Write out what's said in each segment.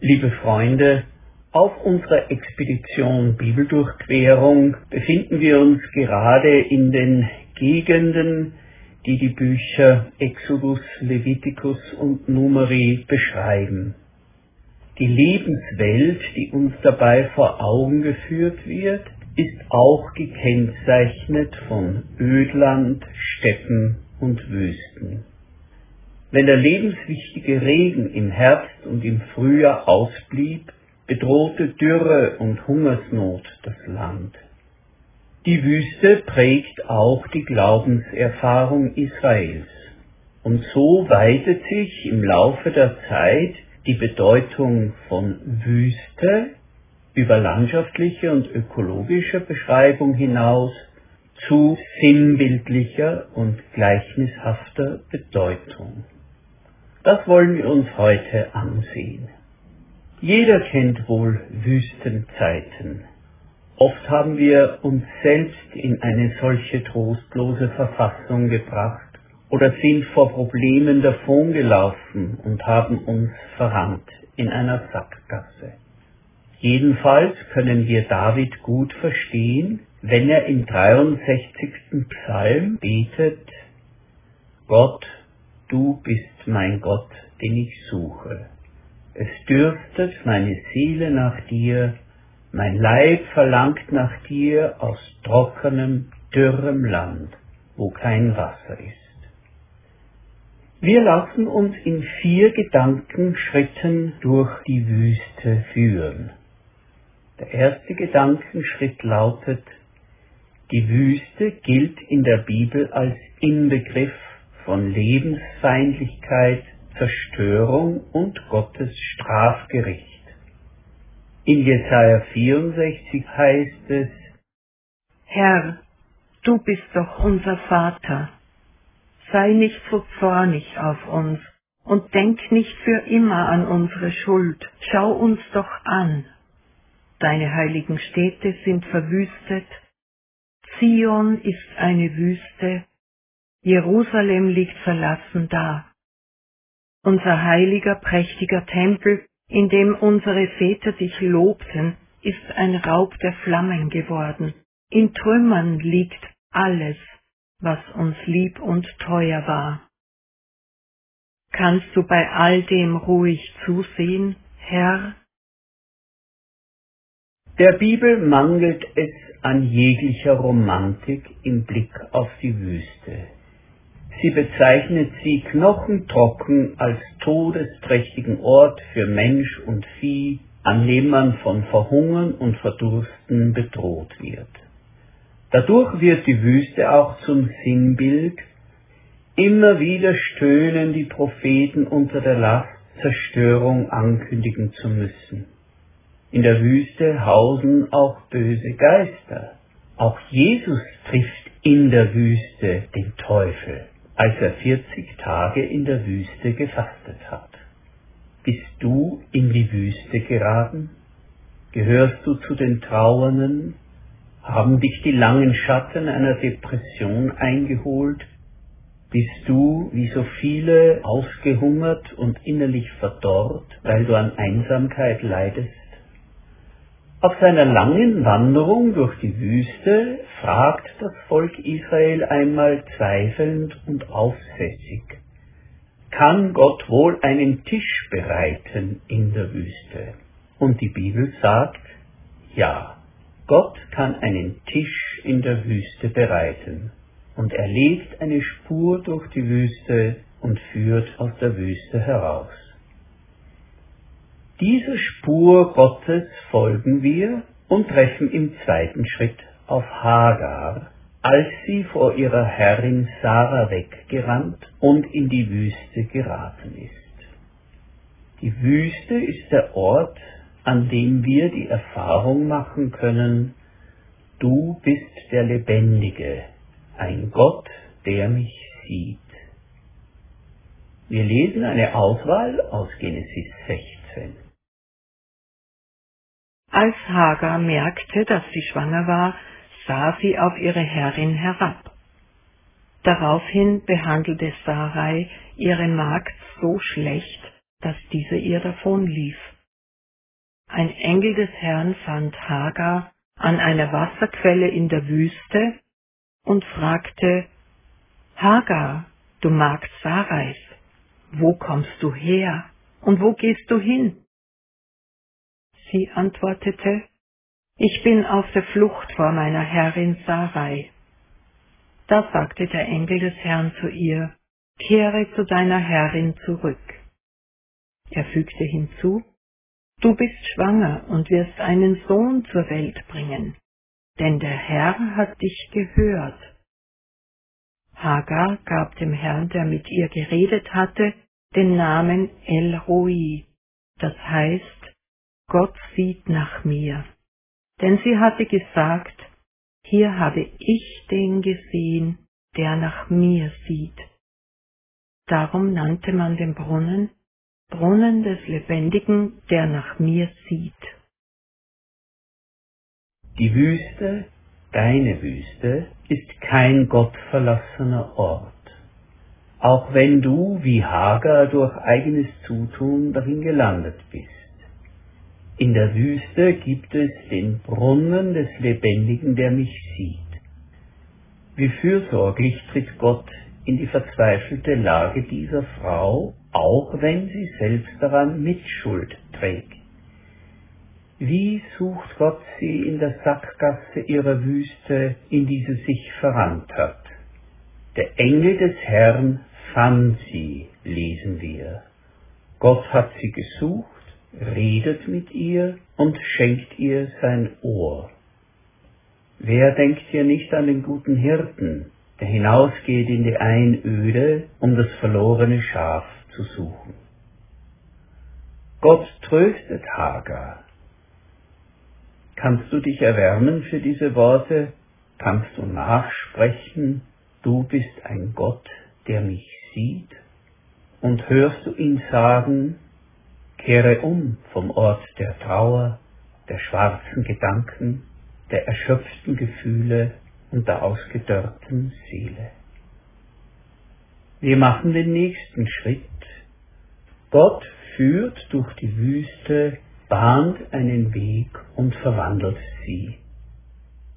Liebe Freunde, auf unserer Expedition Bibeldurchquerung befinden wir uns gerade in den Gegenden, die die Bücher Exodus, Leviticus und Numeri beschreiben. Die Lebenswelt, die uns dabei vor Augen geführt wird, ist auch gekennzeichnet von Ödland, Steppen und Wüsten. Wenn der lebenswichtige Regen im Herbst und im Frühjahr ausblieb, bedrohte Dürre und Hungersnot das Land. Die Wüste prägt auch die Glaubenserfahrung Israels. Und so weitet sich im Laufe der Zeit die Bedeutung von Wüste über landschaftliche und ökologische Beschreibung hinaus zu sinnbildlicher und gleichnishafter Bedeutung. Das wollen wir uns heute ansehen. Jeder kennt wohl Wüstenzeiten. Oft haben wir uns selbst in eine solche trostlose Verfassung gebracht oder sind vor Problemen davongelaufen und haben uns verrannt in einer Sackgasse. Jedenfalls können wir David gut verstehen, wenn er im 63. Psalm betet, Gott, du bist mein Gott, den ich suche. Es dürstet meine Seele nach dir, mein Leib verlangt nach dir aus trockenem, dürrem Land, wo kein Wasser ist. Wir lassen uns in vier Gedankenschritten durch die Wüste führen. Der erste Gedankenschritt lautet, die Wüste gilt in der Bibel als Inbegriff von Lebensfeindlichkeit, Zerstörung und Gottes Strafgericht. In Jesaja 64 heißt es, Herr, du bist doch unser Vater sei nicht so zornig auf uns und denk nicht für immer an unsere Schuld. Schau uns doch an. Deine heiligen Städte sind verwüstet. Zion ist eine Wüste. Jerusalem liegt verlassen da. Unser heiliger, prächtiger Tempel, in dem unsere Väter dich lobten, ist ein Raub der Flammen geworden. In Trümmern liegt alles, was uns lieb und teuer war. Kannst du bei all dem ruhig zusehen, Herr? Der Bibel mangelt es an jeglicher Romantik im Blick auf die Wüste. Sie bezeichnet sie knochentrocken als todesträchtigen Ort für Mensch und Vieh, an dem man von Verhungern und Verdursten bedroht wird. Dadurch wird die Wüste auch zum Sinnbild. Immer wieder stöhnen die Propheten unter der Last, Zerstörung ankündigen zu müssen. In der Wüste hausen auch böse Geister. Auch Jesus trifft in der Wüste den Teufel, als er 40 Tage in der Wüste gefastet hat. Bist du in die Wüste geraten? Gehörst du zu den Trauernden, haben dich die langen Schatten einer Depression eingeholt? Bist du, wie so viele, ausgehungert und innerlich verdorrt, weil du an Einsamkeit leidest? Auf seiner langen Wanderung durch die Wüste fragt das Volk Israel einmal zweifelnd und aufsässig, kann Gott wohl einen Tisch bereiten in der Wüste? Und die Bibel sagt, ja. Gott kann einen Tisch in der Wüste bereiten, und er legt eine Spur durch die Wüste und führt aus der Wüste heraus. Dieser Spur Gottes folgen wir und treffen im zweiten Schritt auf Hagar, als sie vor ihrer Herrin Sarah weggerannt und in die Wüste geraten ist. Die Wüste ist der Ort, an dem wir die Erfahrung machen können, du bist der Lebendige, ein Gott, der mich sieht. Wir lesen eine Auswahl aus Genesis 16. Als Hagar merkte, dass sie schwanger war, sah sie auf ihre Herrin herab. Daraufhin behandelte Sarai ihre Magd so schlecht, dass diese ihr davonlief. Ein Engel des Herrn fand Hagar an einer Wasserquelle in der Wüste und fragte, Hagar, du Magd Sarais, wo kommst du her und wo gehst du hin? Sie antwortete, ich bin auf der Flucht vor meiner Herrin Sarai. Da sagte der Engel des Herrn zu ihr, Kehre zu deiner Herrin zurück. Er fügte hinzu, Du bist schwanger und wirst einen Sohn zur Welt bringen, denn der Herr hat dich gehört. Hagar gab dem Herrn, der mit ihr geredet hatte, den Namen El Roi, das heißt, Gott sieht nach mir. Denn sie hatte gesagt, hier habe ich den gesehen, der nach mir sieht. Darum nannte man den Brunnen Brunnen des Lebendigen, der nach mir sieht. Die Wüste, deine Wüste, ist kein gottverlassener Ort, auch wenn du wie Hagar durch eigenes Zutun darin gelandet bist. In der Wüste gibt es den Brunnen des Lebendigen, der mich sieht. Wie fürsorglich tritt Gott in die verzweifelte Lage dieser Frau, auch wenn sie selbst daran Mitschuld trägt. Wie sucht Gott sie in der Sackgasse ihrer Wüste, in die sie sich verrannt hat? Der Engel des Herrn fand sie, lesen wir. Gott hat sie gesucht, redet mit ihr und schenkt ihr sein Ohr. Wer denkt hier nicht an den guten Hirten, der hinausgeht in die Einöde, um das verlorene Schaf zu suchen. Gott tröstet Hagar. Kannst du dich erwärmen für diese Worte? Kannst du nachsprechen, du bist ein Gott, der mich sieht? Und hörst du ihn sagen, kehre um vom Ort der Trauer, der schwarzen Gedanken, der erschöpften Gefühle, und der ausgedörrten Seele. Wir machen den nächsten Schritt. Gott führt durch die Wüste, bahnt einen Weg und verwandelt sie.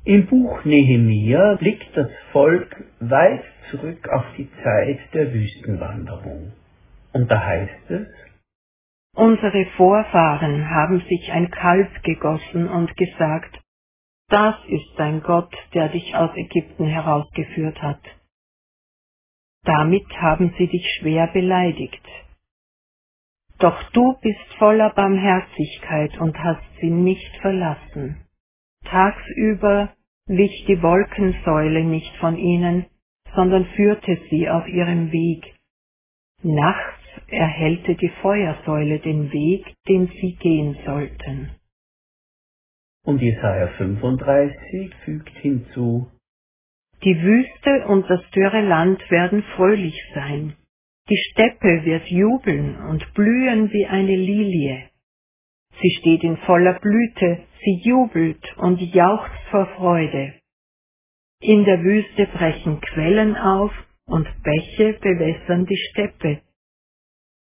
Im Buch Nehemia blickt das Volk weit zurück auf die Zeit der Wüstenwanderung. Und da heißt es, Unsere Vorfahren haben sich ein Kalb gegossen und gesagt, das ist dein Gott, der dich aus Ägypten herausgeführt hat. Damit haben sie dich schwer beleidigt. Doch du bist voller Barmherzigkeit und hast sie nicht verlassen. Tagsüber wich die Wolkensäule nicht von ihnen, sondern führte sie auf ihrem Weg. Nachts erhellte die Feuersäule den Weg, den sie gehen sollten. Und Jesaja 35 fügt hinzu, Die Wüste und das dürre Land werden fröhlich sein. Die Steppe wird jubeln und blühen wie eine Lilie. Sie steht in voller Blüte, sie jubelt und jauchzt vor Freude. In der Wüste brechen Quellen auf und Bäche bewässern die Steppe.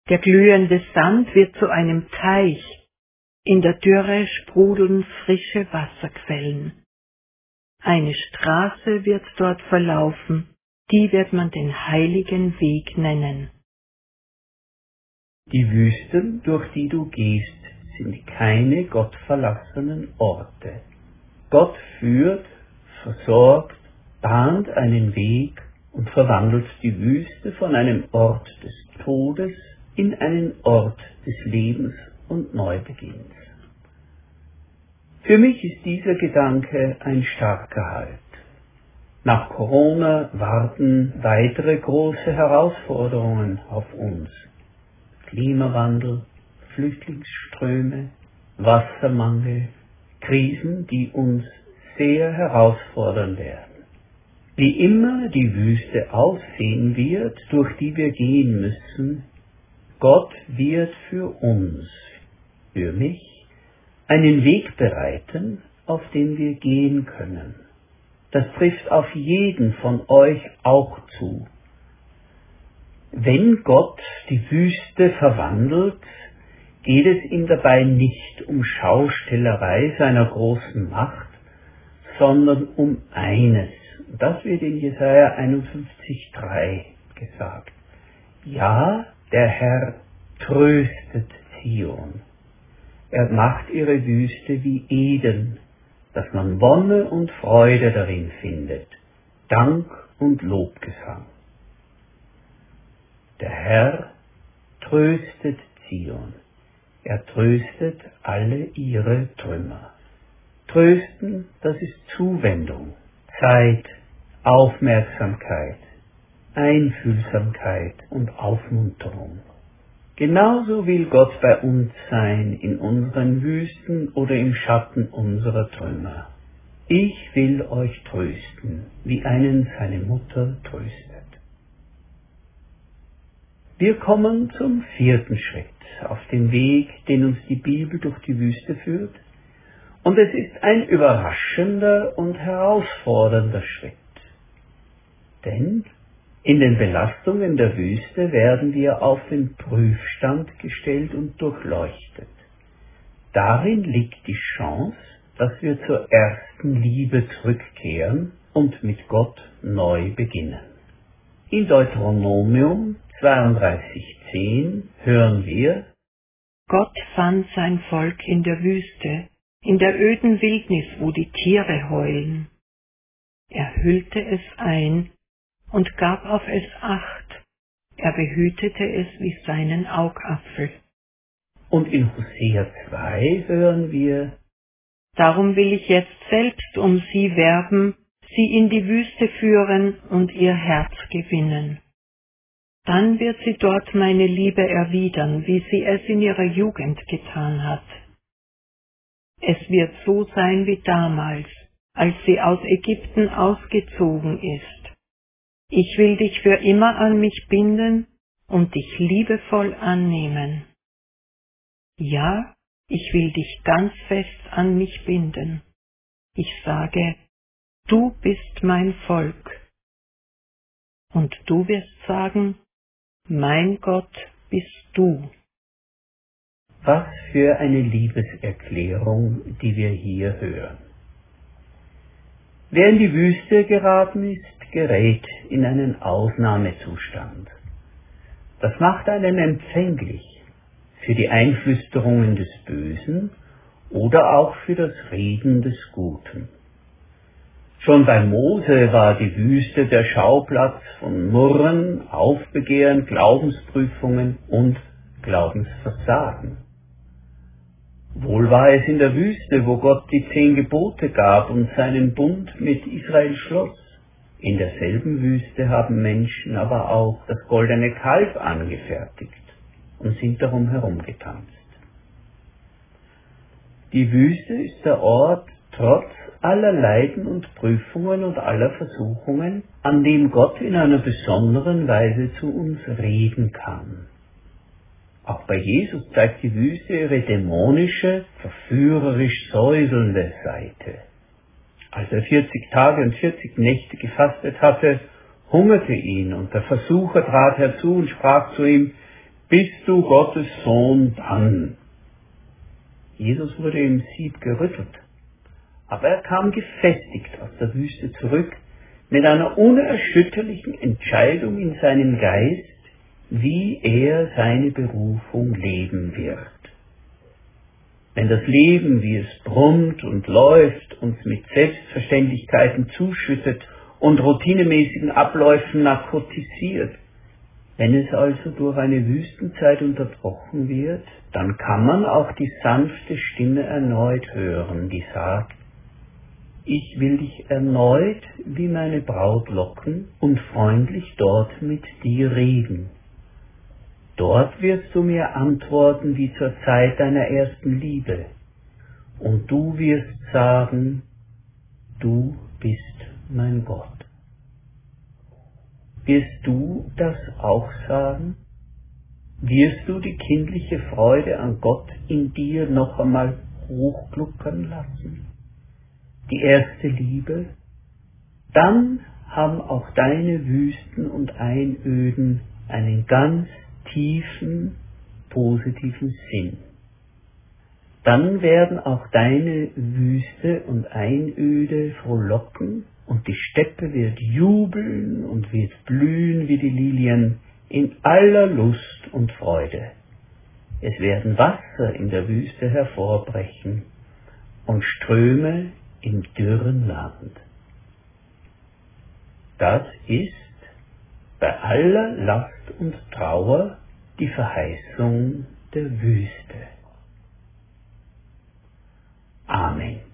Der glühende Sand wird zu einem Teich, in der Dürre sprudeln frische Wasserquellen. Eine Straße wird dort verlaufen, die wird man den heiligen Weg nennen. Die Wüsten, durch die du gehst, sind keine gottverlassenen Orte. Gott führt, versorgt, bahnt einen Weg und verwandelt die Wüste von einem Ort des Todes in einen Ort des Lebens und Neubeginns. Für mich ist dieser Gedanke ein starker Halt. Nach Corona warten weitere große Herausforderungen auf uns. Klimawandel, Flüchtlingsströme, Wassermangel, Krisen, die uns sehr herausfordern werden. Wie immer die Wüste aussehen wird, durch die wir gehen müssen, Gott wird für uns, für mich, einen Weg bereiten, auf den wir gehen können. Das trifft auf jeden von euch auch zu. Wenn Gott die Wüste verwandelt, geht es ihm dabei nicht um Schaustellerei seiner großen Macht, sondern um eines. Das wird in Jesaja 51,3 gesagt. Ja, der Herr tröstet Zion. Er macht ihre Wüste wie Eden, dass man Wonne und Freude darin findet, Dank und Lobgesang. Der Herr tröstet Zion. Er tröstet alle ihre Trümmer. Trösten, das ist Zuwendung, Zeit, Aufmerksamkeit, Einfühlsamkeit und Aufmunterung. Genauso will Gott bei uns sein, in unseren Wüsten oder im Schatten unserer Trümmer. Ich will euch trösten, wie einen seine Mutter tröstet. Wir kommen zum vierten Schritt auf dem Weg, den uns die Bibel durch die Wüste führt, und es ist ein überraschender und herausfordernder Schritt. Denn in den Belastungen der Wüste werden wir auf den Prüfstand gestellt und durchleuchtet. Darin liegt die Chance, dass wir zur ersten Liebe zurückkehren und mit Gott neu beginnen. In Deuteronomium 32.10 hören wir, Gott fand sein Volk in der Wüste, in der öden Wildnis, wo die Tiere heulen. Er hüllte es ein und gab auf es Acht. Er behütete es wie seinen Augapfel. Und in Hosea 2 hören wir, Darum will ich jetzt selbst um sie werben, sie in die Wüste führen und ihr Herz gewinnen. Dann wird sie dort meine Liebe erwidern, wie sie es in ihrer Jugend getan hat. Es wird so sein wie damals, als sie aus Ägypten ausgezogen ist ich will dich für immer an mich binden und dich liebevoll annehmen. Ja, ich will dich ganz fest an mich binden. Ich sage, du bist mein Volk. Und du wirst sagen, mein Gott bist du. Was für eine Liebeserklärung, die wir hier hören. Wer in die Wüste geraten ist, gerät in einen Ausnahmezustand. Das macht einen empfänglich für die Einflüsterungen des Bösen oder auch für das Reden des Guten. Schon bei Mose war die Wüste der Schauplatz von Murren, Aufbegehren, Glaubensprüfungen und Glaubensversagen. Wohl war es in der Wüste, wo Gott die zehn Gebote gab und seinen Bund mit Israel schloss. In derselben Wüste haben Menschen aber auch das goldene Kalb angefertigt und sind darum herumgetanzt. Die Wüste ist der Ort trotz aller Leiden und Prüfungen und aller Versuchungen, an dem Gott in einer besonderen Weise zu uns reden kann. Auch bei Jesus zeigt die Wüste ihre dämonische, verführerisch säuselnde Seite. Als er 40 Tage und 40 Nächte gefastet hatte, hungerte ihn, und der Versucher trat herzu und sprach zu ihm, Bist du Gottes Sohn, dann. Jesus wurde im Sieb gerüttelt, aber er kam gefestigt aus der Wüste zurück, mit einer unerschütterlichen Entscheidung in seinem Geist, wie er seine Berufung leben wird. Wenn das Leben, wie es brummt und läuft, uns mit Selbstverständlichkeiten zuschüttet und routinemäßigen Abläufen narkotisiert, wenn es also durch eine Wüstenzeit unterbrochen wird, dann kann man auch die sanfte Stimme erneut hören, die sagt, ich will dich erneut wie meine Braut locken und freundlich dort mit dir reden. Dort wirst du mir antworten wie zur Zeit deiner ersten Liebe. Und du wirst sagen, du bist mein Gott. Wirst du das auch sagen? Wirst du die kindliche Freude an Gott in dir noch einmal hochgluckern lassen? Die erste Liebe? Dann haben auch deine Wüsten und Einöden einen ganz tiefen positiven Sinn. dann werden auch deine Wüste und Einöde frohlocken, und die Steppe wird jubeln und wird blühen wie die Lilien in aller Lust und Freude. Es werden Wasser in der Wüste hervorbrechen und Ströme im dürren Land. Das ist bei aller Last und Trauer die Verheißung der Wüste. Amen.